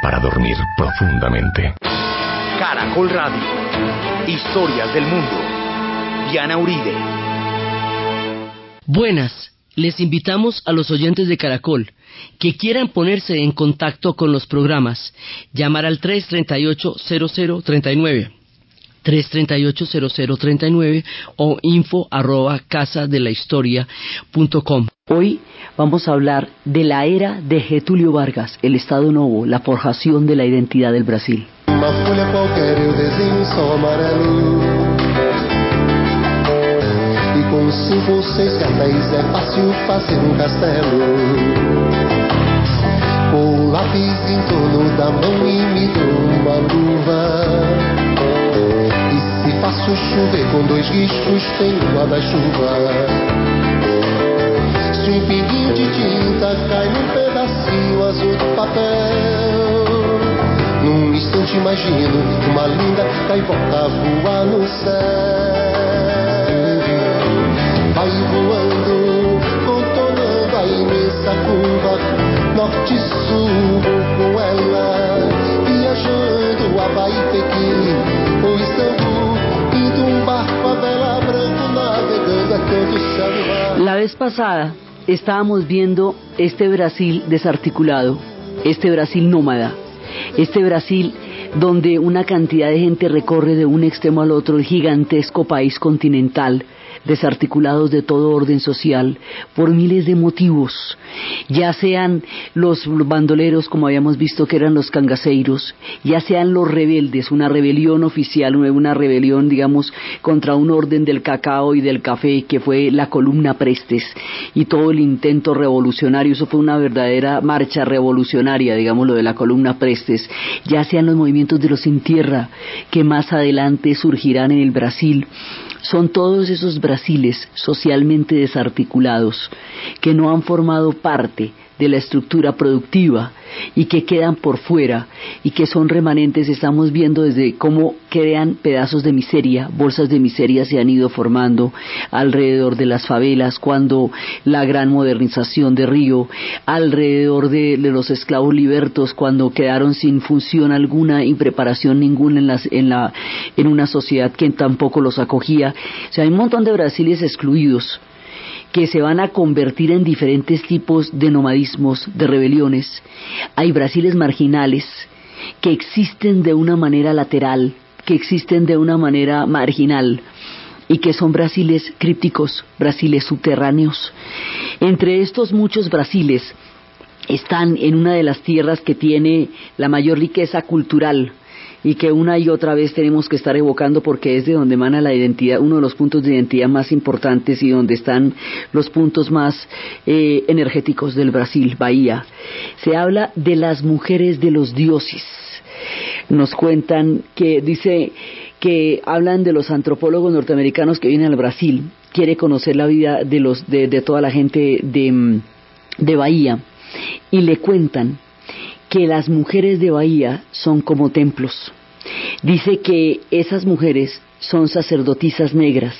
para dormir profundamente. Caracol Radio. Historias del mundo. Diana Uribe. Buenas. Les invitamos a los oyentes de Caracol que quieran ponerse en contacto con los programas, llamar al 338-0039. 338-0039 o info arroba casa de la historia punto com. Hoy vamos a hablar de la era de Getúlio Vargas, el Estado Novo, la forjación de la identidad del Brasil. Com cinco ou seis cartéis é fácil fazer um castelo. Com o lápis em torno da mão e me dou uma luva. E faço chover com dois riscos, tenho guarda-chuva. Se um pinguinho de tinta cai num pedacinho azul do papel. Num instante imagino uma linda gaivota voar no céu. Vai voando, contornando a imensa curva, norte e sul com ela, viajando Havaí, Pequim La vez pasada estábamos viendo este Brasil desarticulado, este Brasil nómada, este Brasil donde una cantidad de gente recorre de un extremo al otro el gigantesco país continental, desarticulados de todo orden social, por miles de motivos, ya sean los bandoleros, como habíamos visto que eran los cangaceiros, ya sean los rebeldes, una rebelión oficial, una rebelión, digamos, contra un orden del cacao y del café, que fue la columna Prestes, y todo el intento revolucionario, eso fue una verdadera marcha revolucionaria, digamos, lo de la columna Prestes, ya sean los movimientos de los sin tierra, que más adelante surgirán en el Brasil, son todos esos brasiles socialmente desarticulados que no han formado parte de la estructura productiva y que quedan por fuera y que son remanentes, estamos viendo desde cómo crean pedazos de miseria, bolsas de miseria se han ido formando alrededor de las favelas, cuando la gran modernización de Río, alrededor de, los esclavos libertos, cuando quedaron sin función alguna y preparación ninguna en, en, la, en una sociedad que tampoco los acogía. O sea, hay un montón de brasiles excluidos que se van a convertir en diferentes tipos de nomadismos, de rebeliones. Hay brasiles marginales que existen de una manera lateral, que existen de una manera marginal y que son brasiles crípticos, brasiles subterráneos. Entre estos muchos brasiles están en una de las tierras que tiene la mayor riqueza cultural, y que una y otra vez tenemos que estar evocando porque es de donde emana la identidad, uno de los puntos de identidad más importantes y donde están los puntos más eh, energéticos del Brasil, Bahía. Se habla de las mujeres de los dioses. Nos cuentan que dice que hablan de los antropólogos norteamericanos que vienen al Brasil, quiere conocer la vida de los de, de toda la gente de, de Bahía y le cuentan que las mujeres de Bahía son como templos. Dice que esas mujeres son sacerdotisas negras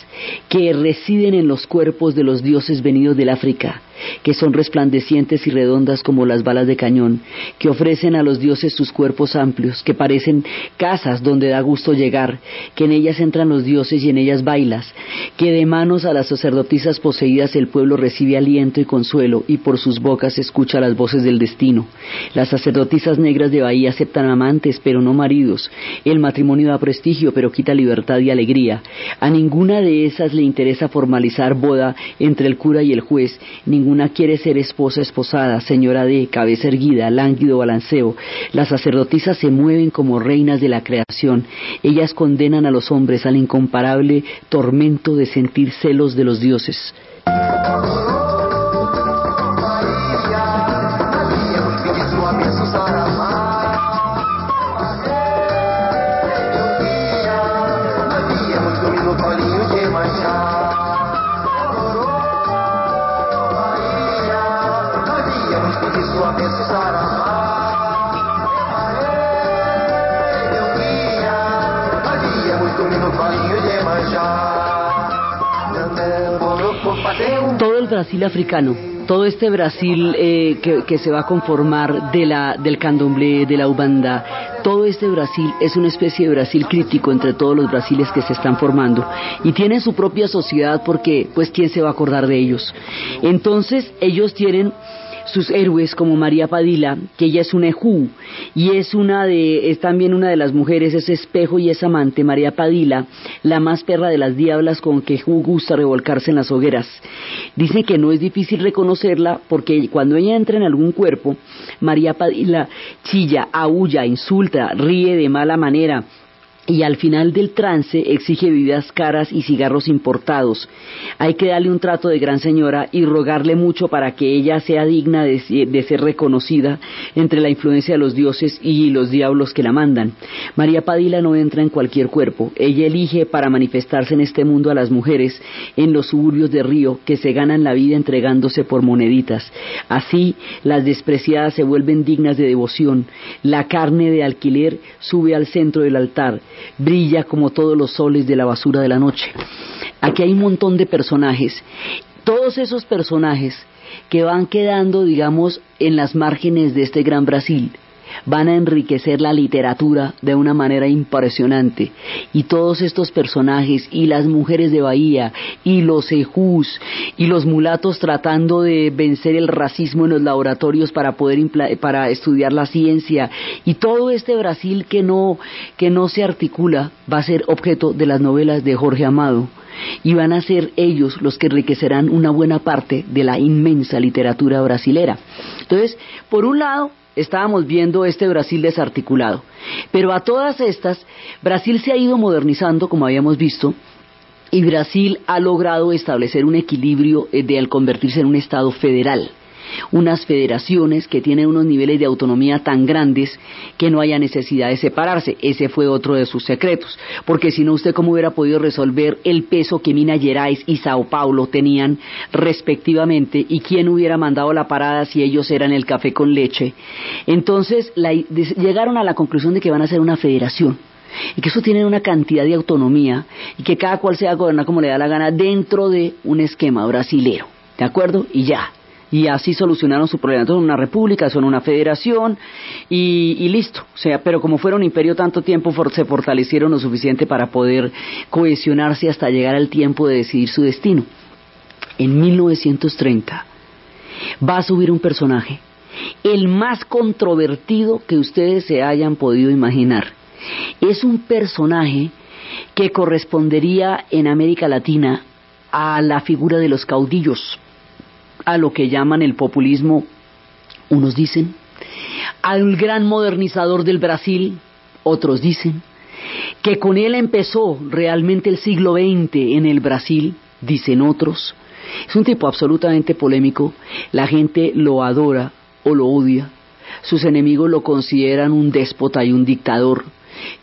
que residen en los cuerpos de los dioses venidos del África, que son resplandecientes y redondas como las balas de cañón, que ofrecen a los dioses sus cuerpos amplios, que parecen casas donde da gusto llegar, que en ellas entran los dioses y en ellas bailas, que de manos a las sacerdotisas poseídas el pueblo recibe aliento y consuelo y por sus bocas escucha las voces del destino. Las sacerdotisas negras de Bahía aceptan amantes pero no maridos. El matrimonio da prestigio pero quita libertad y alegría. A ninguna de esas le interesa formalizar boda entre el cura y el juez, ninguna quiere ser esposa esposada, señora de cabeza erguida, lánguido balanceo. Las sacerdotisas se mueven como reinas de la creación. Ellas condenan a los hombres al incomparable tormento de sentir celos de los dioses. Brasil africano. Todo este Brasil eh, que, se va a conformar de la, del candomblé, de la ubanda, todo este Brasil es una especie de Brasil crítico entre todos los brasiles que se están formando. Y tienen su propia sociedad porque, pues, ¿quién se va a acordar de ellos? Entonces, ellos tienen sus héroes como María Padilla, que ella es una ejú y es una de es también una de las mujeres, es espejo y es amante, María Padilla, la más perra de las diablas con que Ejú gusta revolcarse en las hogueras. Dice que no es difícil reconocerla porque cuando ella entra en algún cuerpo, María Padilla chilla, aúlla, insulta, ríe de mala manera, y al final del trance exige bebidas caras y cigarros importados. Hay que darle un trato de gran señora y rogarle mucho para que ella sea digna de, ser reconocida entre la influencia de los dioses y los diablos que la mandan. María Padilla no entra en cualquier cuerpo. Ella elige para manifestarse en este mundo a las mujeres en los suburbios de Río que se ganan la vida entregándose por moneditas. Así las despreciadas se vuelven dignas de devoción. La carne de alquiler sube al centro del altar brilla como todos los soles de la basura de la noche. Aquí hay un montón de personajes. Todos esos personajes que van quedando, digamos, en las márgenes de este gran Brasil, van a enriquecer la literatura de una manera impresionante. Y todos estos personajes, y las mujeres de Bahía, y los ejús, y los mulatos tratando de vencer el racismo en los laboratorios para poder para estudiar la ciencia, y todo este Brasil que no, que no se articula, va a ser objeto de las novelas de Jorge Amado y van a ser ellos los que enriquecerán una buena parte de la inmensa literatura brasilera. Entonces, por un lado, estábamos viendo este Brasil desarticulado. Pero a todas estas, Brasil se ha ido modernizando, como habíamos visto, y Brasil ha logrado establecer un equilibrio eh, de al convertirse en un Estado federal unas federaciones que tienen unos niveles de autonomía tan grandes que no haya necesidad de separarse. Ese fue otro de sus secretos, porque si no usted cómo hubiera podido resolver el peso que Minas Gerais y Sao Paulo tenían respectivamente y quién hubiera mandado la parada si ellos eran el café con leche. Entonces llegaron a la conclusión de que van a ser una federación y que eso tiene una cantidad de autonomía y que cada cual sea gobernar como le da la gana dentro de un esquema brasilero. ¿De acuerdo? Y ya y así solucionaron su problema. Entonces, una república, son una federación y, listo. O sea, pero como fueron imperio tanto tiempo, se fortalecieron lo suficiente para poder cohesionarse hasta llegar al tiempo de decidir su destino. En 1930 va a subir un personaje, el más controvertido que ustedes se hayan podido imaginar. Es un personaje que correspondería en América Latina a la figura de los caudillos a lo que llaman el populismo, unos dicen, al gran modernizador del Brasil, otros dicen, que con él empezó realmente el siglo XX en el Brasil, dicen otros. Es un tipo absolutamente polémico, la gente lo adora o lo odia, sus enemigos lo consideran un déspota y un dictador,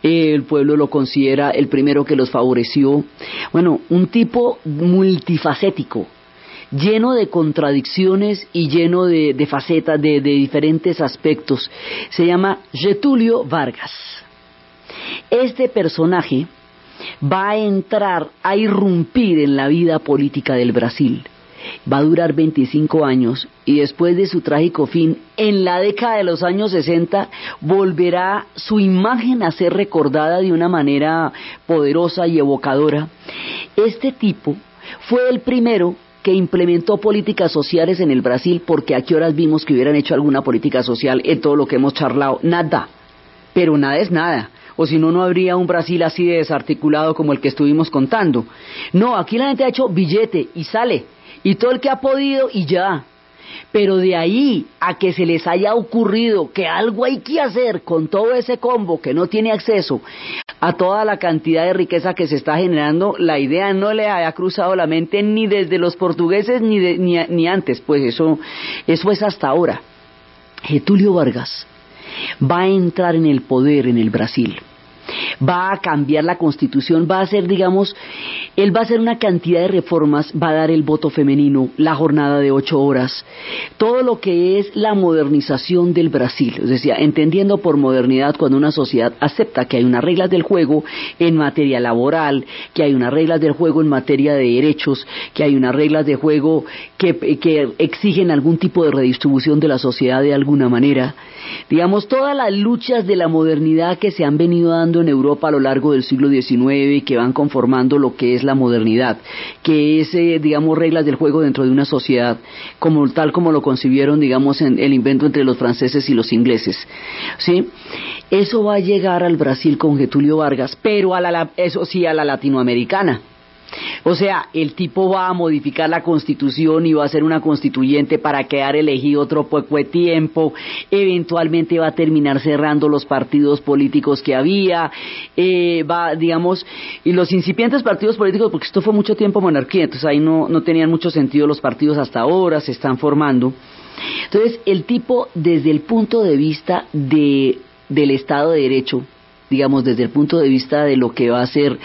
el pueblo lo considera el primero que los favoreció. Bueno, un tipo multifacético, lleno de contradicciones y lleno de, facetas, de, diferentes aspectos. Se llama Getulio Vargas. Este personaje va a entrar a irrumpir en la vida política del Brasil. Va a durar 25 años y después de su trágico fin, en la década de los años 60, volverá su imagen a ser recordada de una manera poderosa y evocadora. Este tipo fue el primero que implementó políticas sociales en el Brasil, porque a qué horas vimos que hubieran hecho alguna política social en todo lo que hemos charlado. Nada. Pero nada es nada. O si no, no habría un Brasil así de desarticulado como el que estuvimos contando. No, aquí la gente ha hecho billete y sale. Y todo el que ha podido y ya. Pero de ahí a que se les haya ocurrido que algo hay que hacer con todo ese combo que no tiene acceso a toda la cantidad de riqueza que se está generando, la idea no le haya cruzado la mente ni desde los portugueses ni, ni, antes, pues eso, eso es hasta ahora. Getulio Vargas va a entrar en el poder en el Brasil va a cambiar la constitución, va a ser, digamos, Él va a hacer una cantidad de reformas, va a dar el voto femenino, la jornada de ocho horas, todo lo que es la modernización del Brasil. Es decir, entendiendo por modernidad cuando una sociedad acepta que hay unas reglas del juego en materia laboral, que hay unas reglas del juego en materia de derechos, que hay unas reglas de juego que, que exigen algún tipo de redistribución de la sociedad de alguna manera. Digamos, todas las luchas de la modernidad que se han venido dando en Europa a lo largo del siglo XIX y que van conformando lo que es la modernidad, que es, eh, digamos, reglas del juego dentro de una sociedad, como tal como lo concibieron, digamos, en el invento entre los franceses y los ingleses. ¿Sí? Eso va a llegar al Brasil con Getulio Vargas, pero a la, eso sí a la latinoamericana. O sea, el tipo va a modificar la constitución y va a ser una constituyente para quedar elegido otro poco de tiempo, eventualmente va a terminar cerrando los partidos políticos que había, eh, va, digamos, y los incipientes partidos políticos, porque esto fue mucho tiempo monarquía, entonces ahí no, no tenían mucho sentido los partidos hasta ahora, se están formando. Entonces, el tipo, desde el punto de vista de, del Estado de Derecho, digamos, desde el punto de vista de lo que va a ser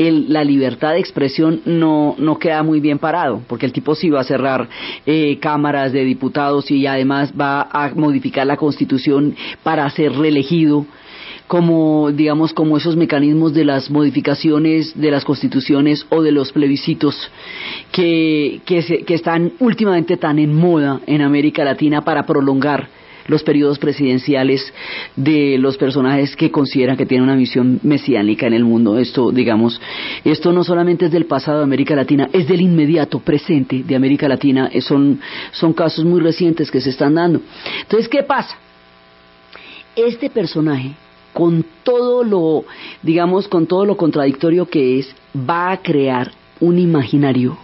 la libertad de expresión no, no queda muy bien parado, porque el tipo sí va a cerrar eh, cámaras de diputados y además va a modificar la constitución para ser reelegido como digamos como esos mecanismos de las modificaciones de las constituciones o de los plebiscitos que, que, que están últimamente tan en moda en América Latina para prolongar los periodos presidenciales de los personajes que consideran que tienen una misión mesiánica en el mundo. Esto, digamos, esto no solamente es del pasado de América Latina, es del inmediato presente de América Latina. Eh, son, son casos muy recientes que se están dando. Entonces, ¿qué pasa? Este personaje, con todo lo, digamos, con todo lo contradictorio que es, va a crear un imaginario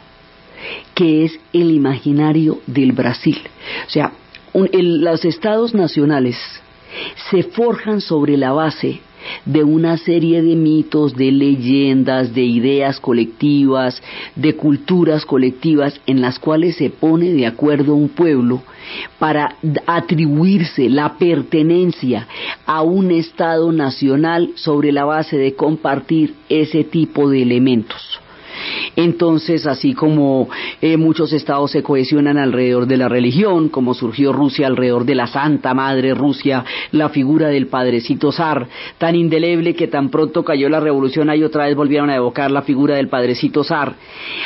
que es el imaginario del Brasil. O sea, los estados nacionales se forjan sobre la base de una serie de mitos, de leyendas, de ideas colectivas, de culturas colectivas en las cuales se pone de acuerdo un pueblo para atribuirse la pertenencia a un Estado nacional sobre la base de compartir ese tipo de elementos. Entonces, así como eh, muchos estados se cohesionan alrededor de la religión, como surgió Rusia alrededor de la Santa Madre Rusia, la figura del Padrecito Zar, tan indeleble que tan pronto cayó la revolución, ahí otra vez volvieron a evocar la figura del Padrecito Zar,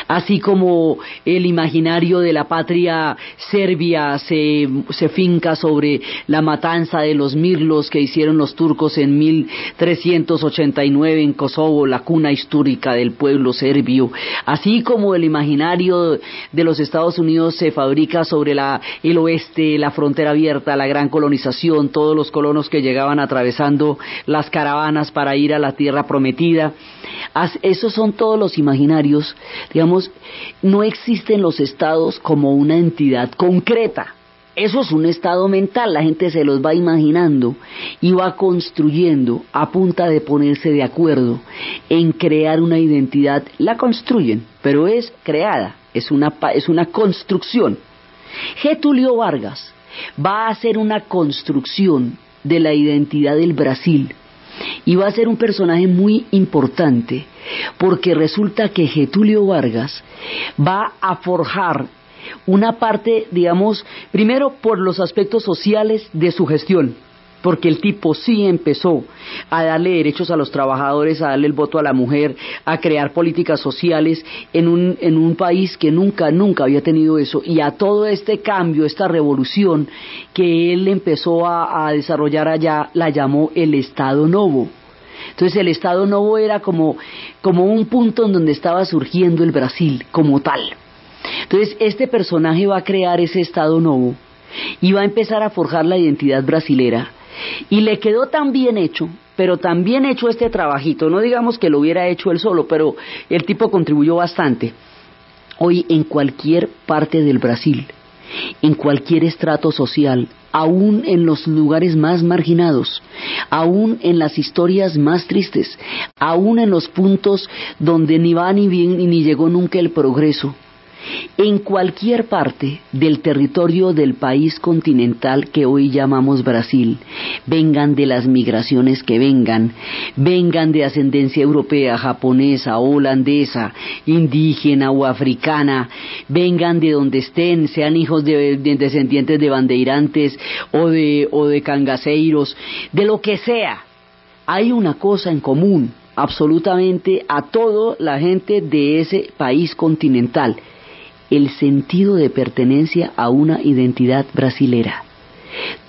así como el imaginario de la patria serbia se, se finca sobre la matanza de los mirlos que hicieron los turcos en 1389 en Kosovo, la cuna histórica del pueblo serbio, Así como el imaginario de los Estados Unidos se fabrica sobre el oeste, la frontera abierta, la gran colonización, todos los colonos que llegaban atravesando las caravanas para ir a la tierra prometida. Esos son todos los imaginarios. Digamos, no existen los estados como una entidad concreta eso es un estado mental, la gente se los va imaginando y va construyendo a punta de ponerse de acuerdo en crear una identidad. La construyen, pero es creada, es una, es una construcción. Getulio Vargas va a hacer una construcción de la identidad del Brasil y va a ser un personaje muy importante porque resulta que Getulio Vargas va a forjar una parte, digamos, primero por los aspectos sociales de su gestión, porque el tipo sí empezó a darle derechos a los trabajadores, a darle el voto a la mujer, a crear políticas sociales en un, en un país que nunca, nunca había tenido eso, y a todo este cambio, esta revolución que él empezó a, desarrollar allá, la llamó el Estado Novo. Entonces el Estado Novo era como, como un punto en donde estaba surgiendo el Brasil como tal. Entonces, este personaje va a crear ese estado nuevo y va a empezar a forjar la identidad brasilera. Y le quedó tan bien hecho, pero tan bien hecho este trabajito, no digamos que lo hubiera hecho él solo, pero el tipo contribuyó bastante. Hoy en cualquier parte del Brasil, en cualquier estrato social, aún en los lugares más marginados, aún en las historias más tristes, aún en los puntos donde ni va ni bien ni llegó nunca el progreso, en cualquier parte del territorio del país continental que hoy llamamos Brasil, vengan de las migraciones que vengan, vengan de ascendencia europea, japonesa, holandesa, indígena o africana, vengan de donde estén, sean hijos de, descendientes de bandeirantes o de, o de cangaceiros, de lo que sea, hay una cosa en común absolutamente a toda la gente de ese país continental el sentido de pertenencia a una identidad brasilera.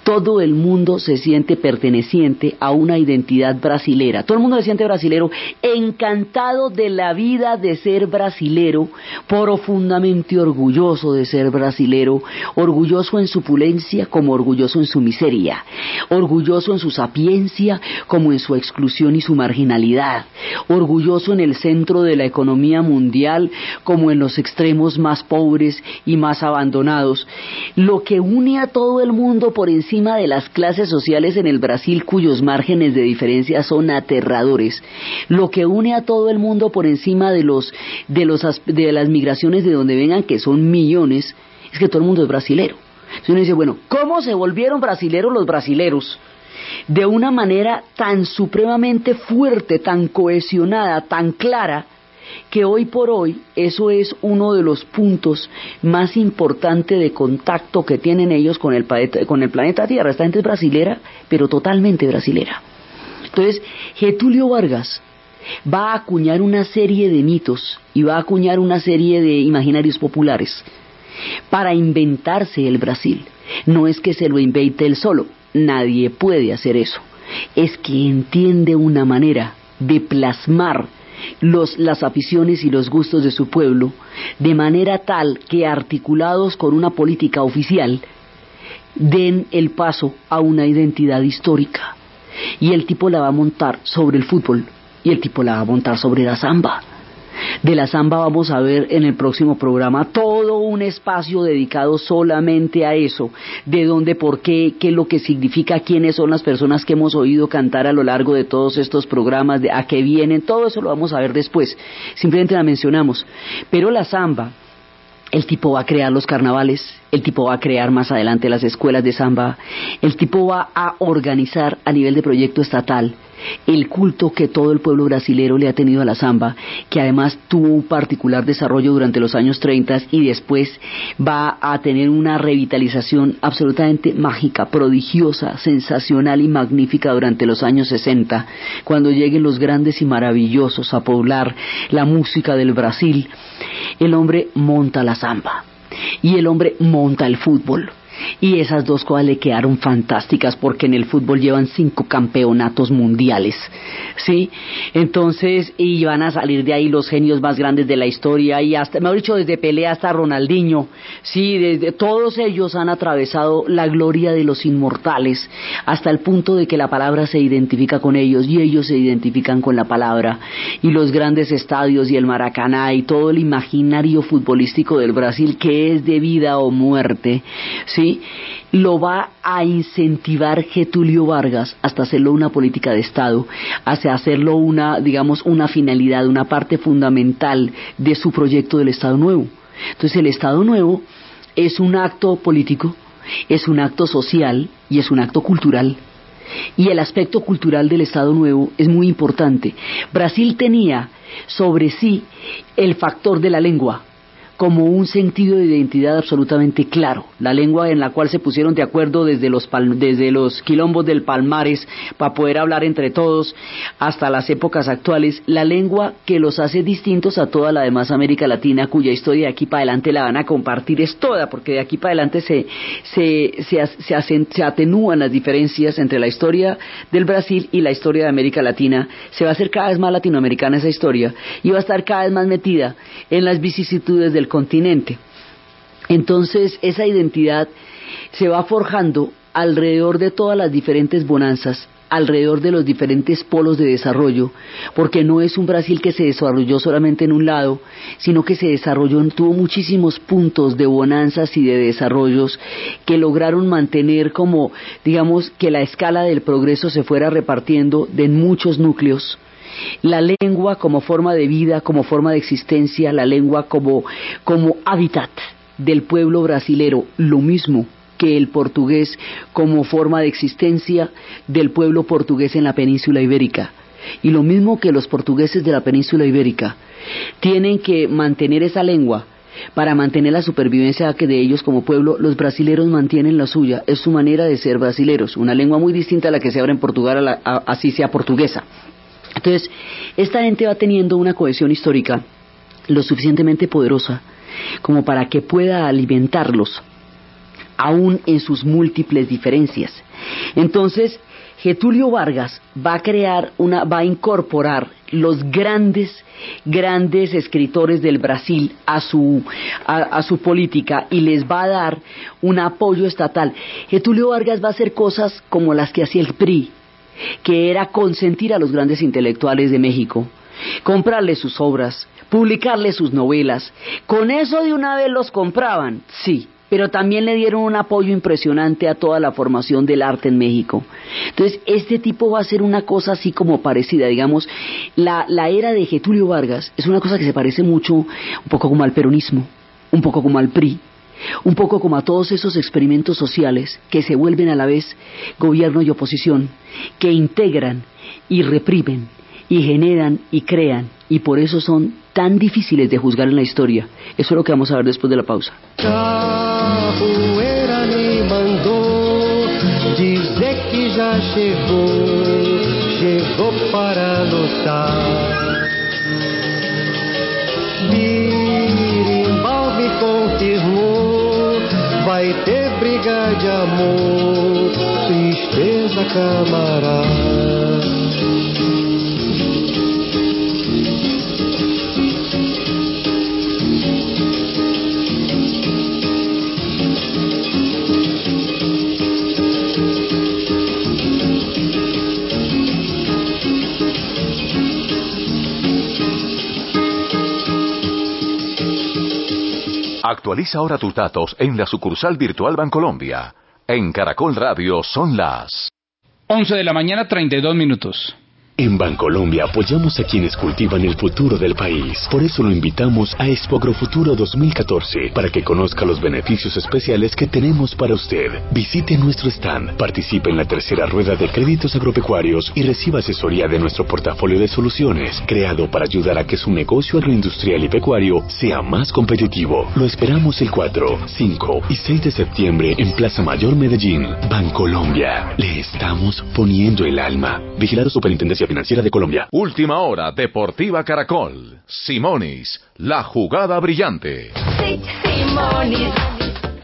Todo el mundo se siente perteneciente a una identidad brasilera. Todo el mundo se siente brasilero, encantado de la vida de ser brasilero, profundamente orgulloso de ser brasilero, orgulloso en su pulencia como orgulloso en su miseria, orgulloso en su sapiencia como en su exclusión y su marginalidad, orgulloso en el centro de la economía mundial como en los extremos más pobres y más abandonados. Lo que une a todo el mundo por encima de las clases sociales en el Brasil cuyos márgenes de diferencia son aterradores. Lo que une a todo el mundo por encima de los de los de las migraciones de donde vengan que son millones es que todo el mundo es brasilero. Entonces uno dice, bueno, ¿cómo se volvieron brasileros los brasileros? De una manera tan supremamente fuerte, tan cohesionada, tan clara, que hoy por hoy eso es uno de los puntos más importantes de contacto que tienen ellos con el, con el planeta Tierra. Esta gente es brasilera, pero totalmente brasilera. Entonces, Getulio Vargas va a acuñar una serie de mitos y va a acuñar una serie de imaginarios populares para inventarse el Brasil. No es que se lo invente él solo, nadie puede hacer eso. Es que entiende una manera de plasmar las aficiones y los gustos de su pueblo, de manera tal que articulados con una política oficial, den el paso a una identidad histórica. Y el tipo la va a montar sobre el fútbol, y el tipo la va a montar sobre la samba. De la samba vamos a ver en el próximo programa todo un espacio dedicado solamente a eso, de dónde, por qué, qué es lo que significa, quiénes son las personas que hemos oído cantar a lo largo de todos estos programas, de a qué vienen, todo eso lo vamos a ver después. Simplemente la mencionamos. Pero la samba, el tipo va a crear los carnavales, el tipo va a crear más adelante las escuelas de samba, el tipo va a organizar a nivel de proyecto estatal el culto que todo el pueblo brasilero le ha tenido a la samba, que además tuvo un particular desarrollo durante los años 30 y después va a tener una revitalización absolutamente mágica, prodigiosa, sensacional y magnífica durante los años 60, cuando lleguen los grandes y maravillosos a poblar la música del Brasil, el hombre monta la samba y el hombre monta el fútbol y esas dos cosas le quedaron fantásticas porque en el fútbol llevan cinco campeonatos mundiales, ¿sí? Entonces, y van a salir de ahí los genios más grandes de la historia y hasta, mejor dicho, desde Pelé hasta Ronaldinho, sí, desde, todos ellos han atravesado la gloria de los inmortales hasta el punto de que la palabra se identifica con ellos y ellos se identifican con la palabra y los grandes estadios y el Maracaná y todo el imaginario futbolístico del Brasil que es de vida o muerte, ¿sí? Lo va a incentivar Getulio Vargas hasta hacerlo una política de Estado, hasta hacerlo una, digamos, una finalidad, una parte fundamental de su proyecto del Estado Nuevo. Entonces el Estado Nuevo es un acto político, es un acto social y es un acto cultural. Y el aspecto cultural del Estado Nuevo es muy importante. Brasil tenía sobre sí el factor de la lengua, como un sentido de identidad absolutamente claro, la lengua en la cual se pusieron de acuerdo desde los, desde los quilombos del Palmares para poder hablar entre todos hasta las épocas actuales, la lengua que los hace distintos a toda la demás América Latina, cuya historia de aquí para adelante la van a compartir es toda, porque de aquí para adelante se, se, se, se atenúan las diferencias entre la historia del Brasil y la historia de América Latina, se va a hacer cada vez más latinoamericana esa historia y va a estar cada vez más metida en las vicisitudes del continente. Entonces esa identidad se va forjando alrededor de todas las diferentes bonanzas, alrededor de los diferentes polos de desarrollo, porque no es un Brasil que se desarrolló solamente en un lado, sino que se desarrolló, tuvo muchísimos puntos de bonanzas y de desarrollos que lograron mantener como, digamos, que la escala del progreso se fuera repartiendo de muchos núcleos la lengua como forma de vida, como forma de existencia, la lengua como, como hábitat del pueblo brasilero, lo mismo que el portugués como forma de existencia del pueblo portugués en la península ibérica. Y lo mismo que los portugueses de la península ibérica tienen que mantener esa lengua para mantener la supervivencia que de ellos como pueblo, los brasileros mantienen la suya, es su manera de ser brasileros, una lengua muy distinta a la que se habla en Portugal, así sea portuguesa. Entonces, esta gente va teniendo una cohesión histórica lo suficientemente poderosa como para que pueda alimentarlos, aún en sus múltiples diferencias. Entonces, Getulio Vargas va a crear una, va a incorporar los grandes, grandes escritores del Brasil a su, a, su política y les va a dar un apoyo estatal. Getulio Vargas va a hacer cosas como las que hacía el PRI, que era consentir a los grandes intelectuales de México, comprarles sus obras, publicarles sus novelas. Con eso de una vez los compraban, sí, pero también le dieron un apoyo impresionante a toda la formación del arte en México. Entonces, este tipo va a ser una cosa así como parecida, digamos, la, la era de Getulio Vargas es una cosa que se parece mucho, un poco como al peronismo, un poco como al PRI, un poco como a todos esos experimentos sociales que se vuelven a la vez gobierno y oposición, que integran y reprimen y generan y crean y por eso son tan difíciles de juzgar en la historia. Eso es lo que vamos a ver después de la pausa. Vai ter briga de amor, tristeza camarada. Actualiza ahora tus datos en la sucursal virtual Bancolombia. En Caracol Radio son las 11 de la mañana 32 minutos. En Bancolombia apoyamos a quienes cultivan el futuro del país. Por eso lo invitamos a Expo Agrofuturo 2014 para que conozca los beneficios especiales que tenemos para usted. Visite nuestro stand, participe en la tercera rueda de créditos agropecuarios y reciba asesoría de nuestro portafolio de soluciones, creado para ayudar a que su negocio agroindustrial y pecuario sea más competitivo. Lo esperamos el 4, 5 y 6 de septiembre en Plaza Mayor Medellín. Bancolombia. Le estamos poniendo el alma. Vigilado Superintendencia Financiera de Colombia. Última hora, Deportiva Caracol. Simonis, la jugada brillante.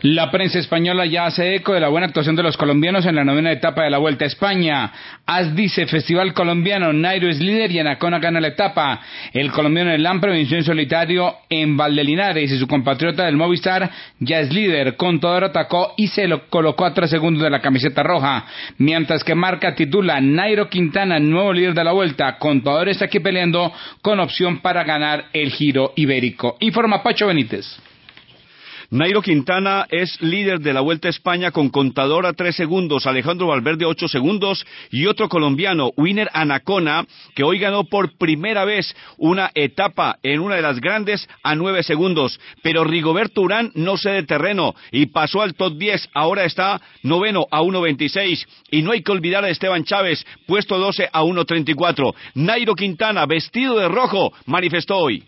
La prensa española ya hace eco de la buena actuación de los colombianos en la novena etapa de la Vuelta a España. As dice Festival Colombiano, Nairo es líder y Anacona gana la etapa. El colombiano del Lampre venció en solitario en Valdelinares y su compatriota del Movistar ya es líder. Contador atacó y se lo colocó a tres segundos de la camiseta roja. Mientras que marca titula Nairo Quintana, nuevo líder de la Vuelta. Contador está aquí peleando con opción para ganar el Giro Ibérico. Informa Pacho Benítez. Nairo Quintana es líder de la Vuelta a España con contador a tres segundos, Alejandro Valverde ocho segundos y otro colombiano, Winner Anacona, que hoy ganó por primera vez una etapa en una de las grandes a nueve segundos. Pero Rigoberto Urán no cede terreno y pasó al top 10, ahora está noveno a 1.26 y no hay que olvidar a Esteban Chávez, puesto 12 a 1.34. Nairo Quintana, vestido de rojo, manifestó hoy.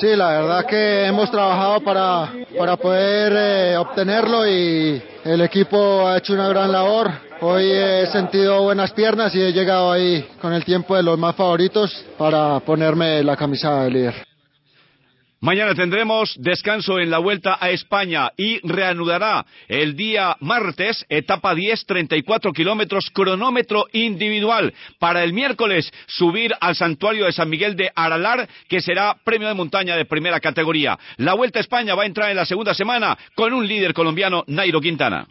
Sí, la verdad que hemos trabajado para, para poder eh, obtenerlo y el equipo ha hecho una gran labor. Hoy he sentido buenas piernas y he llegado ahí con el tiempo de los más favoritos para ponerme la camisa de líder. Mañana tendremos descanso en la vuelta a España y reanudará el día martes, etapa 10, 34 kilómetros, cronómetro individual. Para el miércoles, subir al santuario de San Miguel de Aralar, que será premio de montaña de primera categoría. La vuelta a España va a entrar en la segunda semana con un líder colombiano, Nairo Quintana.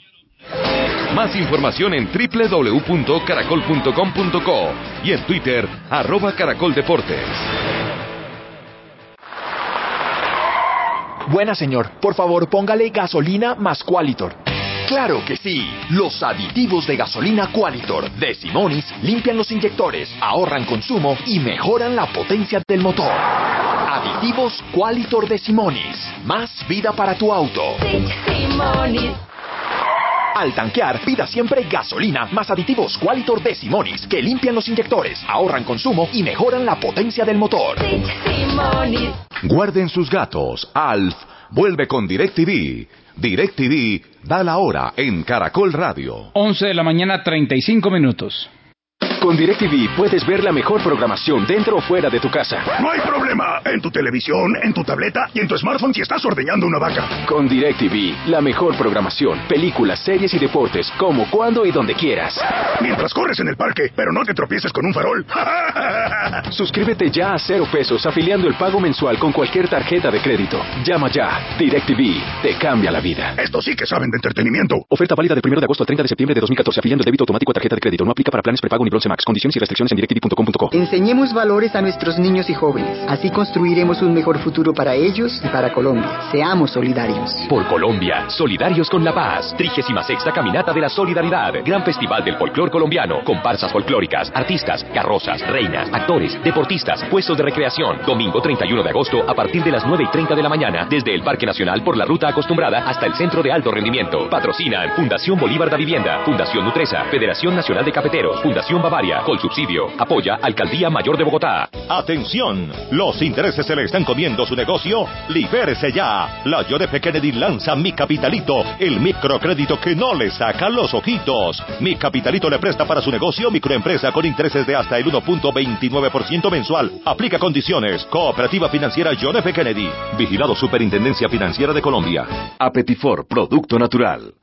Más información en www.caracol.com.co y en Twitter, arroba caracoldeportes. Buena señor, por favor póngale gasolina más Qualitor. Claro que sí. Los aditivos de gasolina Qualitor de Simonis limpian los inyectores, ahorran consumo y mejoran la potencia del motor. Aditivos Qualitor de Simonis. Más vida para tu auto. Al tanquear, pida siempre gasolina más aditivos Qualitor de Simonis que limpian los inyectores, ahorran consumo y mejoran la potencia del motor. Guarden sus gatos. Alf vuelve con DirecTV. DirecTV da la hora en Caracol Radio. 11 de la mañana, 35 minutos. Con DirecTV puedes ver la mejor programación dentro o fuera de tu casa. No hay problema. En tu televisión, en tu tableta y en tu smartphone si estás ordeñando una vaca. Con DirecTV, la mejor programación, películas, series y deportes, como, cuando y donde quieras. Mientras corres en el parque, pero no te tropieces con un farol. Suscríbete ya a cero pesos afiliando el pago mensual con cualquier tarjeta de crédito. Llama ya. DirecTV te cambia la vida. Esto sí que saben de entretenimiento. Oferta válida del 1 de agosto al 30 de septiembre de 2014 afiliando el débito automático a tarjeta de crédito. No aplica para planes prepago ni bronce max. Condiciones y restricciones en directv.com.co. Enseñemos valores a nuestros niños y jóvenes. Así construiremos un mejor futuro para ellos y para Colombia. Seamos solidarios. Por Colombia, solidarios con la paz. 36 Caminata de la Solidaridad. Gran Festival del Folclor Colombiano. Comparsas folclóricas, artistas, carrozas, reinas, actores, deportistas, puestos de recreación. Domingo 31 de agosto a partir de las 9 y 30 de la mañana. Desde el Parque Nacional por la ruta acostumbrada hasta el Centro de Alto Rendimiento. Patrocinan Fundación Bolívar da Vivienda, Fundación Nutresa, Federación Nacional de Cafeteros, Fundación Bavaria, subsidio. Apoya Alcaldía Mayor de Bogotá. Atención, los intereses se le están comiendo su negocio. Libérese ya. La JF Kennedy lanza Mi Capitalito, el microcrédito que no le saca los ojitos. Mi Capitalito le presta para su negocio microempresa con intereses de hasta el 1.29% mensual. Aplica condiciones. Cooperativa Financiera John F. Kennedy. Vigilado Superintendencia Financiera de Colombia. Apetifor, producto natural.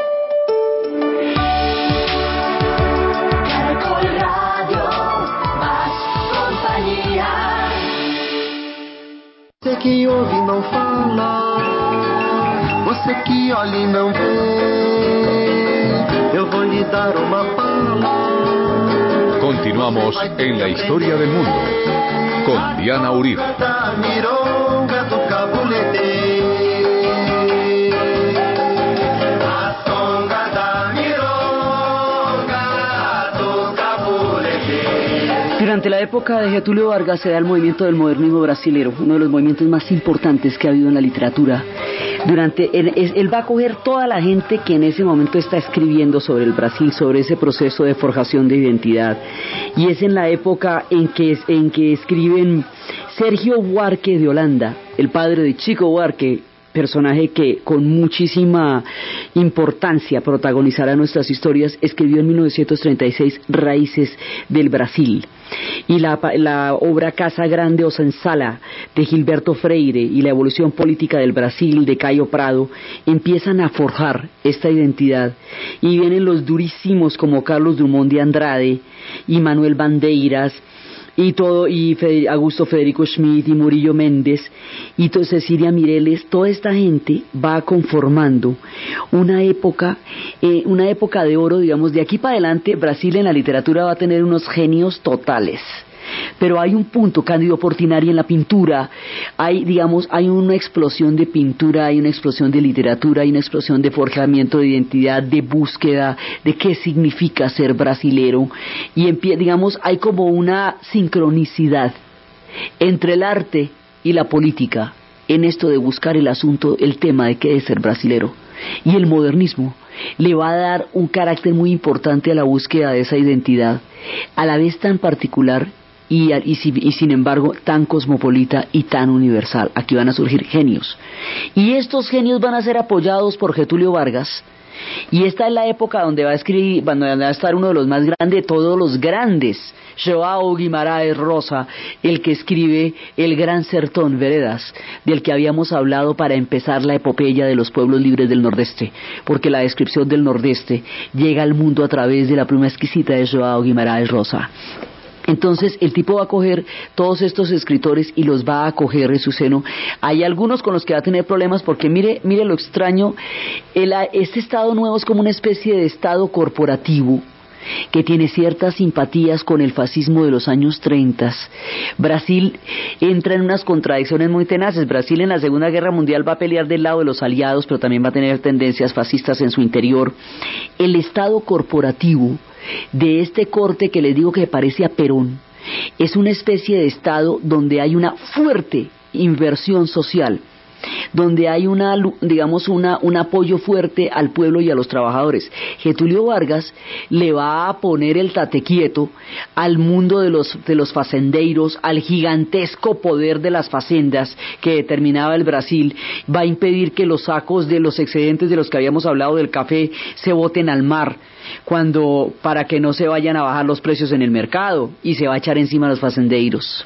Que ouve e não fala, você que olha e não vê, eu vou lhe dar uma bala. Continuamos en la historia del mundo con Diana Uribe. Durante la época de Getúlio Vargas se da el movimiento del modernismo brasilero, uno de los movimientos más importantes que ha habido en la literatura. Durante él, él va a coger toda la gente que en ese momento está escribiendo sobre el Brasil, sobre ese proceso de forjación de identidad. Y es en la época en que, en que escriben Sergio Buarque de Holanda, el padre de Chico Buarque, personaje que con muchísima importancia protagonizará nuestras historias, escribió en 1936 Raíces del Brasil. Y la, la obra Casa Grande o Senzala de Gilberto Freire y la evolución política del Brasil de Cayo Prado empiezan a forjar esta identidad. Y vienen los durísimos como Carlos Drummond de Andrade y Manuel Bandeiras y todo y Fe- Augusto Federico Schmidt y Murillo Méndez y to- Cecilia Mireles, toda esta gente va conformando una época, eh, una época de oro, digamos, de aquí para adelante Brasil en la literatura va a tener unos genios totales. Pero hay un punto, Cándido Portinari, en la pintura, hay, digamos, hay una explosión de pintura, hay una explosión de literatura, hay una explosión de forjamiento de identidad, de búsqueda, de qué significa ser brasilero, y empie- digamos, hay como una sincronicidad entre el arte y la política en esto de buscar el asunto, el tema de qué es ser brasilero. Y el modernismo le va a dar un carácter muy importante a la búsqueda de esa identidad, a la vez tan particular y, y, y, sin embargo tan cosmopolita y tan universal. Aquí van a surgir genios. Y estos genios van a ser apoyados por Getulio Vargas. Y esta es la época donde va a escribir, donde va a estar uno de los más grandes de todos los grandes, Joao Guimaraes Rosa, el que escribe El Gran Sertón Veredas, del que habíamos hablado para empezar la epopeya de los pueblos libres del Nordeste, porque la descripción del Nordeste llega al mundo a través de la pluma exquisita de Joao Guimaraes Rosa. Entonces el tipo va a coger todos estos escritores y los va a acoger en su seno. Hay algunos con los que va a tener problemas porque mire, mire lo extraño, este estado nuevo es como una especie de estado corporativo que tiene ciertas simpatías con el fascismo de los años 30. Brasil entra en unas contradicciones muy tenaces. Brasil en la Segunda Guerra Mundial va a pelear del lado de los aliados, pero también va a tener tendencias fascistas en su interior. El Estado corporativo de este corte que les digo que parece a Perón, es una especie de Estado donde hay una fuerte inversión social donde hay una, digamos, una, un apoyo fuerte al pueblo y a los trabajadores. Getulio Vargas le va a poner el tate quieto al mundo de los, de los facendeiros, al gigantesco poder de las facendas que determinaba el Brasil, va a impedir que los sacos de los excedentes de los que habíamos hablado del café se boten al mar cuando para que no se vayan a bajar los precios en el mercado y se va a echar encima a los facendeiros.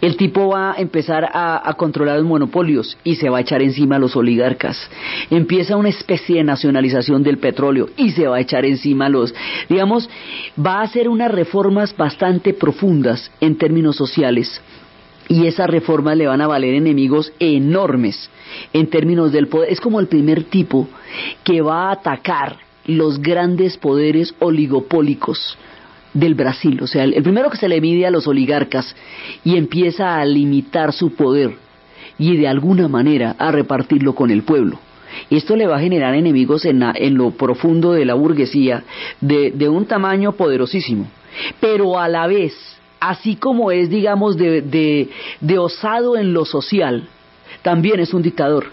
El tipo va a empezar a, controlar los monopolios y se va a echar encima a los oligarcas. Empieza una especie de nacionalización del petróleo y se va a echar encima a los, digamos, va a hacer unas reformas bastante profundas en términos sociales y esas reformas le van a valer enemigos enormes en términos del poder. Es como el primer tipo que va a atacar los grandes poderes oligopólicos del Brasil. O sea, el primero que se le mide a los oligarcas y empieza a limitar su poder y de alguna manera a repartirlo con el pueblo. Esto le va a generar enemigos en, lo profundo de la burguesía de, un tamaño poderosísimo. Pero a la vez, así como es, digamos, de osado en lo social, también es un dictador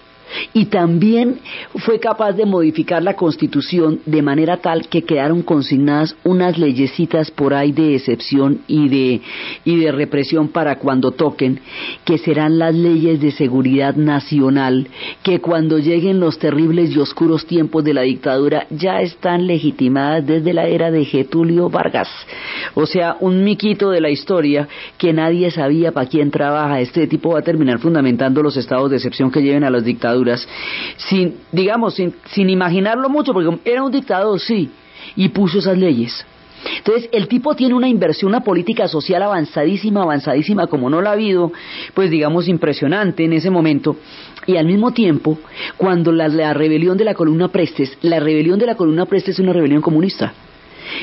y también fue capaz de modificar la constitución de manera tal que quedaron consignadas unas leyesitas por ahí de excepción y de, y de represión para cuando toquen, que serán las leyes de seguridad nacional, que cuando lleguen los terribles y oscuros tiempos de la dictadura ya están legitimadas desde la era de Getulio Vargas. O sea, un miquito de la historia que nadie sabía para quién trabaja. Este tipo va a terminar fundamentando los estados de excepción que lleven a las dictaduras sin, digamos, sin, sin imaginarlo mucho, porque era un dictador, sí, y puso esas leyes. Entonces, el tipo tiene una inversión, una política social avanzadísima, avanzadísima, como no la ha habido, pues digamos, impresionante en ese momento. Y al mismo tiempo, cuando la, la rebelión de la columna Prestes, la rebelión de la columna Prestes es una rebelión comunista.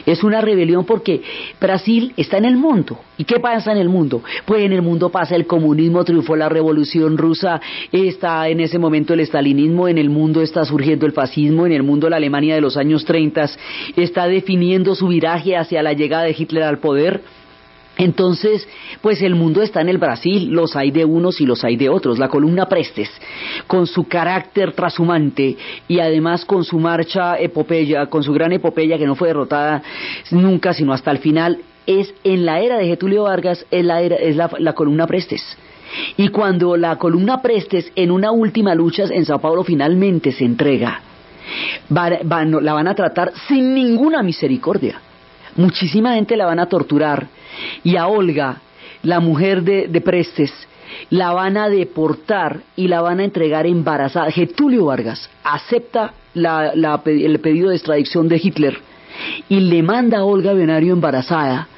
Es una rebelión porque Brasil está en el mundo. ¿Y qué pasa en el mundo? Pues en el mundo pasa el comunismo, triunfó la revolución rusa, está en ese momento el estalinismo, en el mundo está surgiendo el fascismo, en el mundo la Alemania de los años 30 está definiendo su viraje hacia la llegada de Hitler al poder. Entonces, pues el mundo está en el Brasil, los hay de unos y los hay de otros. La columna Prestes, con su carácter trashumante y además con su marcha epopeya, con su gran epopeya que no fue derrotada nunca sino hasta el final, es en la era de Getulio Vargas, es la, es la, columna Prestes. Y cuando la columna Prestes en una última lucha en Sao Paulo finalmente se entrega, la van a tratar sin ninguna misericordia. Muchísima gente la van a torturar y a Olga, la mujer de, Prestes, la van a deportar y la van a entregar embarazada. Getulio Vargas acepta el pedido de extradición de Hitler y le manda a Olga Benario embarazada.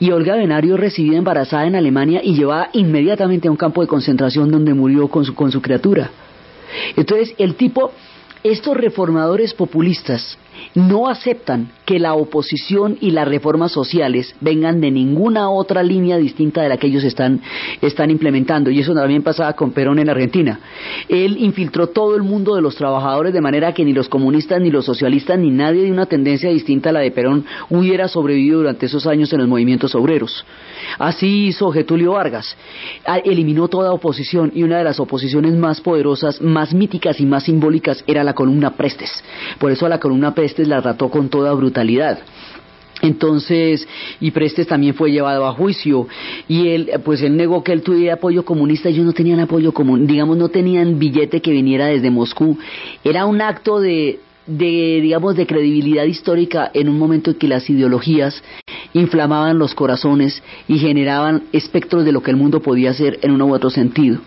Y Olga Benario recibida embarazada en Alemania y llevada inmediatamente a un campo de concentración donde murió con su, con su criatura. Entonces el tipo, estos reformadores populistas no aceptan que la oposición y las reformas sociales vengan de ninguna otra línea distinta de la que ellos están, están implementando. Y eso también pasaba con Perón en Argentina. Él infiltró todo el mundo de los trabajadores de manera que ni los comunistas, ni los socialistas, ni nadie de una tendencia distinta a la de Perón hubiera sobrevivido durante esos años en los movimientos obreros. Así hizo Getulio Vargas. Eliminó toda oposición y una de las oposiciones más poderosas, más míticas y más simbólicas era la columna Prestes. Por eso a la columna Prestes la trató con toda brutalidad. Entonces, y Prestes también fue llevado a juicio y él, pues él negó que él tuviera apoyo comunista, ellos no tenían apoyo comunista, digamos, no tenían billete que viniera desde Moscú. Era un acto de, de, digamos, de credibilidad histórica en un momento en que las ideologías inflamaban los corazones y generaban espectros de lo que el mundo podía ser en uno u otro sentido.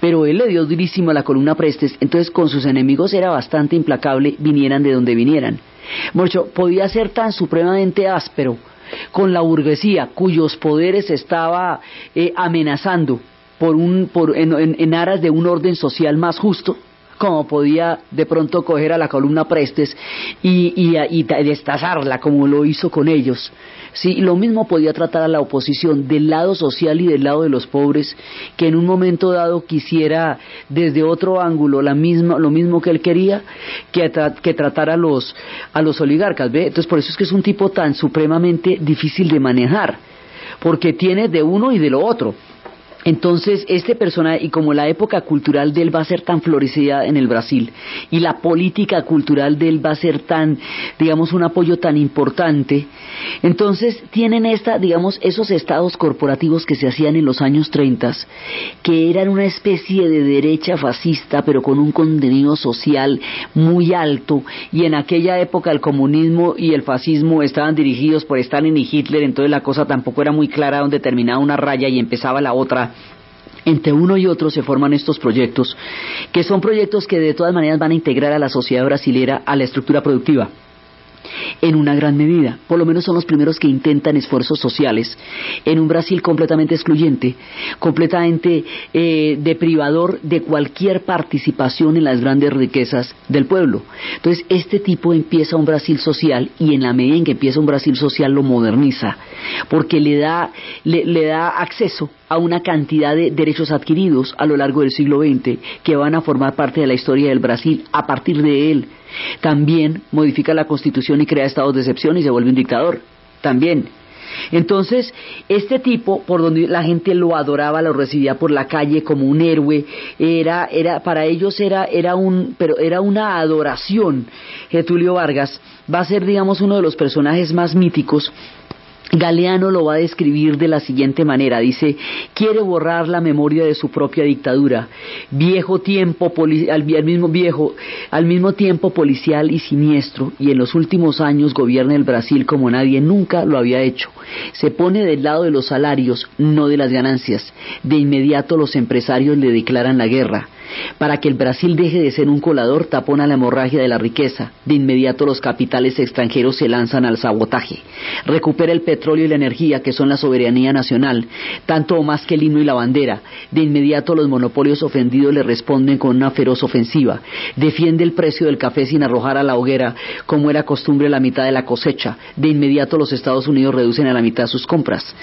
Pero él le dio durísimo a la columna Prestes, entonces con sus enemigos era bastante implacable, vinieran de donde vinieran. Mucho, podía ser tan supremamente áspero con la burguesía cuyos poderes estaba eh, amenazando por un, por, en aras de un orden social más justo, como podía de pronto coger a la columna Prestes y, y, y destazarla como lo hizo con ellos. Sí, lo mismo podía tratar a la oposición del lado social y del lado de los pobres, que en un momento dado quisiera desde otro ángulo la misma, lo mismo que él quería, que, que tratar a los, a los oligarcas. ¿ve? Entonces por eso es que es un tipo tan supremamente difícil de manejar, porque tiene de uno y de lo otro. Entonces, este personaje, y como la época cultural de él va a ser tan florecida en el Brasil, y la política cultural de él va a ser tan, digamos, un apoyo tan importante, entonces tienen esta, digamos, esos estados corporativos que se hacían en los años 30, que eran una especie de derecha fascista, pero con un contenido social muy alto, y en aquella época el comunismo y el fascismo estaban dirigidos por Stalin y Hitler, entonces la cosa tampoco era muy clara donde terminaba una raya y empezaba la otra entre uno y otro se forman estos proyectos, que son proyectos que de todas maneras van a integrar a la sociedad brasilera a la estructura productiva en una gran medida. Por lo menos son los primeros que intentan esfuerzos sociales en un Brasil completamente excluyente, completamente eh, deprivador de cualquier participación en las grandes riquezas del pueblo. Entonces, este tipo empieza un Brasil social y en la medida en que empieza un Brasil social lo moderniza, porque le da, le da acceso a una cantidad de derechos adquiridos a lo largo del siglo XX que van a formar parte de la historia del Brasil a partir de él. También modifica la constitución y crea estados de excepción y se vuelve un dictador. También. Entonces, este tipo, por donde la gente lo adoraba, lo recibía por la calle como un héroe, era, era, para ellos era, era un, pero era una adoración. Getulio Vargas va a ser, digamos, uno de los personajes más míticos Galeano lo va a describir de la siguiente manera, dice, quiere borrar la memoria de su propia dictadura, viejo tiempo, al, mismo viejo, al mismo tiempo policial y siniestro, y en los últimos años gobierna el Brasil como nadie nunca lo había hecho. Se pone del lado de los salarios, no de las ganancias. De inmediato los empresarios le declaran la guerra. Para que el Brasil deje de ser un colador, tapona la hemorragia de la riqueza. De inmediato los capitales extranjeros se lanzan al sabotaje. Recupera el petróleo y la energía, que son la soberanía nacional, tanto o más que el himno y la bandera. De inmediato los monopolios ofendidos le responden con una feroz ofensiva. Defiende el precio del café sin arrojar a la hoguera, como era costumbre la mitad de la cosecha. De inmediato los Estados Unidos reducen a la mitad sus compras.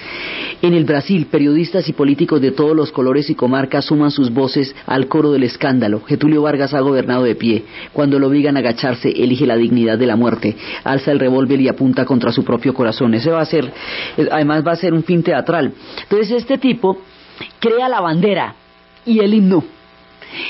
En el Brasil, periodistas y políticos de todos los colores y comarcas suman sus voces al coro de el escándalo. Getulio Vargas ha gobernado de pie. Cuando lo obligan a agacharse, elige la dignidad de la muerte. Alza el revólver y apunta contra su propio corazón. Ese va a ser, además va a ser un fin teatral. Entonces este tipo crea la bandera y el himno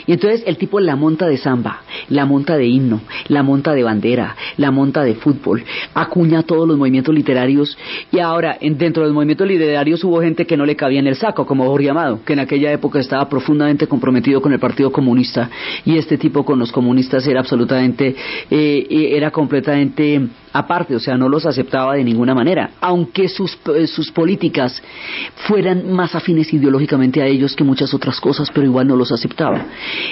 y entonces el tipo la monta de samba, la monta de himno, la monta de bandera, la monta de fútbol, acuña todos los movimientos literarios. Y ahora dentro de los movimientos literarios hubo gente que no le cabía en el saco, como Jorge Amado, que en aquella época estaba profundamente comprometido con el Partido Comunista. Y este tipo con los comunistas era absolutamente, eh, era completamente aparte, o sea, no los aceptaba de ninguna manera, aunque sus, eh, sus políticas fueran más afines ideológicamente a ellos que muchas otras cosas, pero igual no los aceptaba.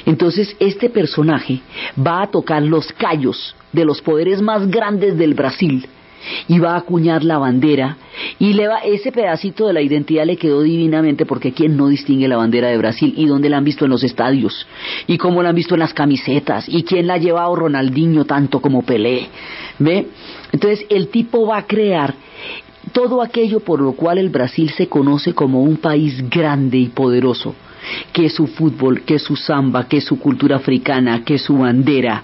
Entonces, este personaje va a tocar los callos de los poderes más grandes del Brasil y va a acuñar la bandera y le va ese pedacito de la identidad le quedó divinamente porque quién no distingue la bandera de Brasil y dónde la han visto en los estadios y cómo la han visto en las camisetas y quién la ha llevado Ronaldinho tanto como Pelé ve entonces el tipo va a crear todo aquello por lo cual el Brasil se conoce como un país grande y poderoso que es su fútbol, que es su samba, que es su cultura africana, que es su bandera,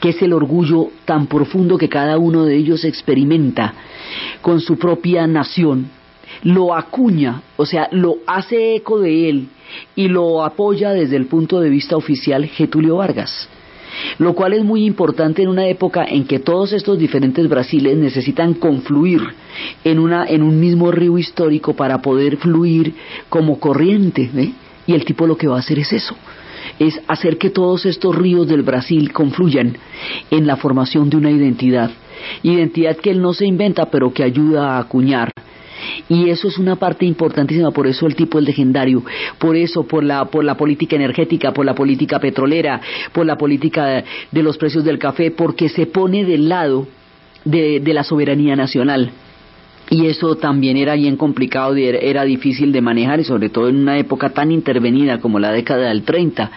que es el orgullo tan profundo que cada uno de ellos experimenta con su propia nación, lo acuña, o sea, lo hace eco de él y lo apoya desde el punto de vista oficial Getulio Vargas. lo cual es muy importante en una época en que todos estos diferentes Brasiles necesitan confluir en, una, en un mismo río histórico para poder fluir como corriente. Y el tipo lo que va a hacer es eso, es hacer que todos estos ríos del Brasil confluyan en la formación de una identidad. Identidad que él no se inventa, pero que ayuda a acuñar. Y eso es una parte importantísima, por eso el tipo es legendario, por eso, por la, por la política energética, por la política petrolera, por la política de los precios del café, porque se pone del lado de, de la soberanía nacional y eso también era bien complicado y era difícil de manejar y sobre todo en una época tan intervenida como la década del 30.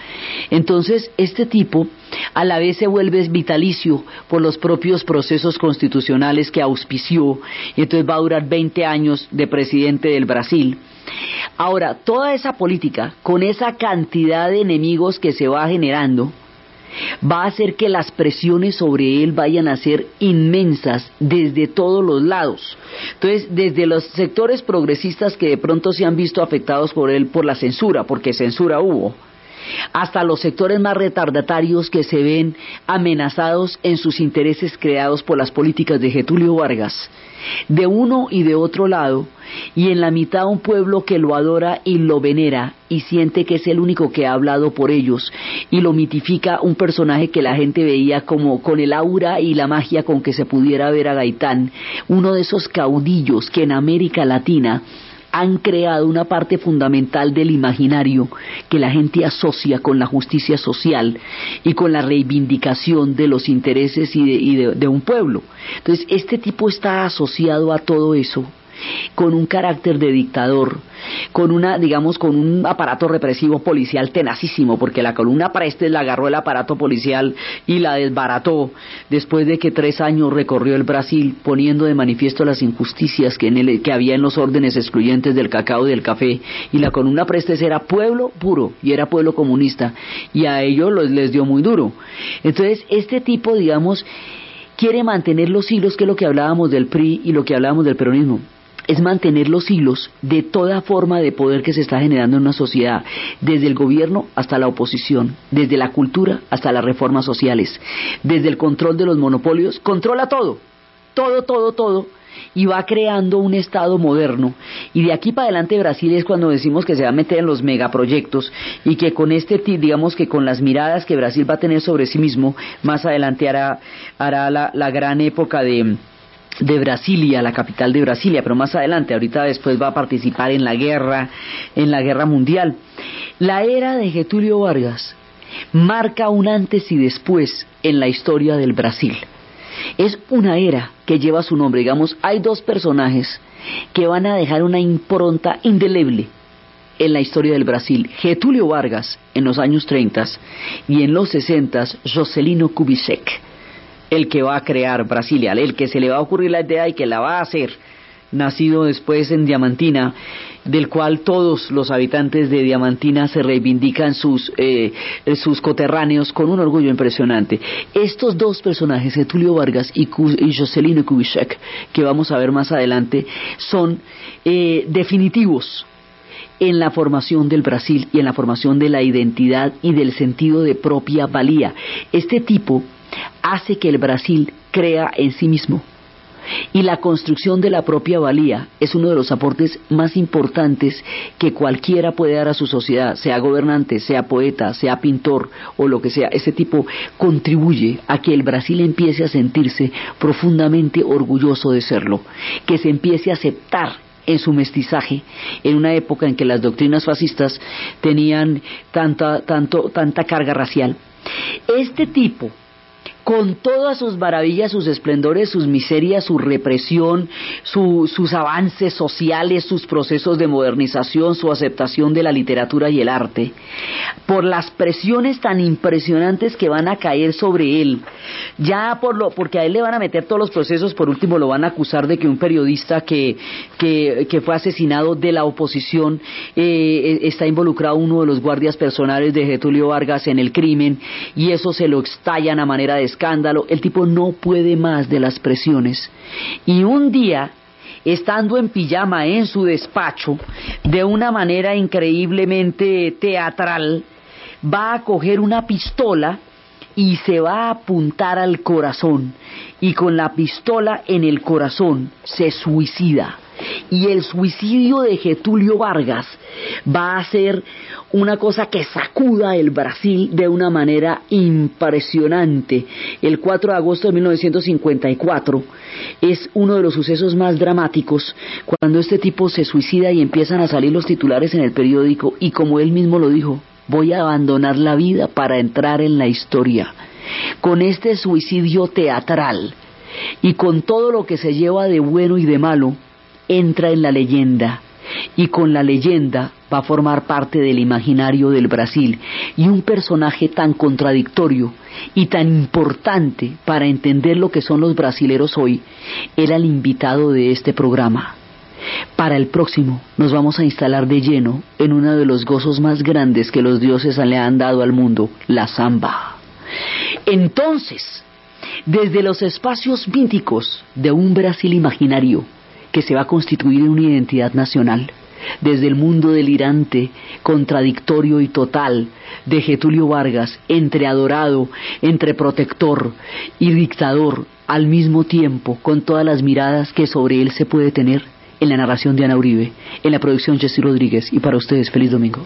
Entonces, este tipo a la vez se vuelve vitalicio por los propios procesos constitucionales que auspició y entonces va a durar 20 años de presidente del Brasil. Ahora, toda esa política, con esa cantidad de enemigos que se va generando, va a hacer que las presiones sobre él vayan a ser inmensas desde todos los lados. Entonces, desde los sectores progresistas que de pronto se han visto afectados por él por la censura, porque censura hubo, hasta los sectores más retardatarios que se ven amenazados en sus intereses creados por las políticas de Getulio Vargas. De uno y de otro lado, y en la mitad un pueblo que lo adora y lo venera y siente que es el único que ha hablado por ellos y lo mitifica un personaje que la gente veía como con el aura y la magia con que se pudiera ver a Gaitán, uno de esos caudillos que en América Latina han creado una parte fundamental del imaginario que la gente asocia con la justicia social y con la reivindicación de los intereses y de, un pueblo. Entonces, este tipo está asociado a todo eso con un carácter de dictador, con una, digamos, con un aparato represivo policial tenacísimo, porque la columna Prestes la agarró el aparato policial y la desbarató después de que tres años recorrió el Brasil poniendo de manifiesto las injusticias que, en que había en los órdenes excluyentes del cacao y del café. Y la columna Prestes era pueblo puro y era pueblo comunista y a ellos les dio muy duro. Entonces, este tipo, digamos, quiere mantener los hilos, que es lo que hablábamos del PRI y lo que hablábamos del peronismo es mantener los hilos de toda forma de poder que se está generando en una sociedad, desde el gobierno hasta la oposición, desde la cultura hasta las reformas sociales, desde el control de los monopolios, controla todo, todo, todo, todo, y va creando un Estado moderno. Y de aquí para adelante Brasil es cuando decimos que se va a meter en los megaproyectos y que con este, digamos que con las miradas que Brasil va a tener sobre sí mismo, más adelante hará, hará la gran época de de Brasilia, la capital de Brasilia, pero más adelante, ahorita después va a participar en la guerra, en la guerra mundial. La era de Getulio Vargas marca un antes y después en la historia del Brasil. Es una era que lleva su nombre, digamos, hay dos personajes que van a dejar una impronta indeleble en la historia del Brasil. Getulio Vargas en los años 30 y en los 60 Joselino Kubitschek el que va a crear Brasilia, el que se le va a ocurrir la idea y que la va a hacer, nacido después en Diamantina, del cual todos los habitantes de Diamantina se reivindican sus, eh, sus coterráneos con un orgullo impresionante. Estos dos personajes, Tulio Vargas y, Jocelino Kubitschek, que vamos a ver más adelante, son eh, definitivos en la formación del Brasil y en la formación de la identidad y del sentido de propia valía. Este tipo hace que el Brasil crea en sí mismo. Y la construcción de la propia valía es uno de los aportes más importantes que cualquiera puede dar a su sociedad, sea gobernante, sea poeta, sea pintor o lo que sea. Ese tipo contribuye a que el Brasil empiece a sentirse profundamente orgulloso de serlo, que se empiece a aceptar en su mestizaje, en una época en que las doctrinas fascistas tenían tanta, tanto, tanta carga racial. Este tipo con todas sus maravillas, sus esplendores, sus miserias, su represión, sus avances sociales, sus procesos de modernización, su aceptación de la literatura y el arte, por las presiones tan impresionantes que van a caer sobre él, ya por lo, porque a él le van a meter todos los procesos, por último lo van a acusar de que un periodista que, que, fue asesinado de la oposición eh, está involucrado uno de los guardias personales de Getulio Vargas en el crimen y eso se lo estallan a manera de escándalo, el tipo no puede más de las presiones. Y un día, estando en pijama en su despacho, de una manera increíblemente teatral, va a coger una pistola y se va a apuntar al corazón y con la pistola en el corazón se suicida. Y el suicidio de Getulio Vargas va a ser una cosa que sacuda el Brasil de una manera impresionante. El 4 de agosto de 1954 es uno de los sucesos más dramáticos cuando este tipo se suicida y empiezan a salir los titulares en el periódico y como él mismo lo dijo, voy a abandonar la vida para entrar en la historia. Con este suicidio teatral y con todo lo que se lleva de bueno y de malo, entra en la leyenda y con la leyenda va a formar parte del imaginario del Brasil y un personaje tan contradictorio y tan importante para entender lo que son los brasileros hoy era el invitado de este programa. Para el próximo nos vamos a instalar de lleno en uno de los gozos más grandes que los dioses le han dado al mundo, la samba. Entonces, desde los espacios míticos de un Brasil imaginario que se va a constituir en una identidad nacional, desde el mundo delirante, contradictorio y total de Getulio Vargas, entre adorado, entre protector y dictador al mismo tiempo, con todas las miradas que sobre él se puede tener, en la narración de Ana Uribe, en la producción Jesse Rodríguez. Y para ustedes feliz domingo.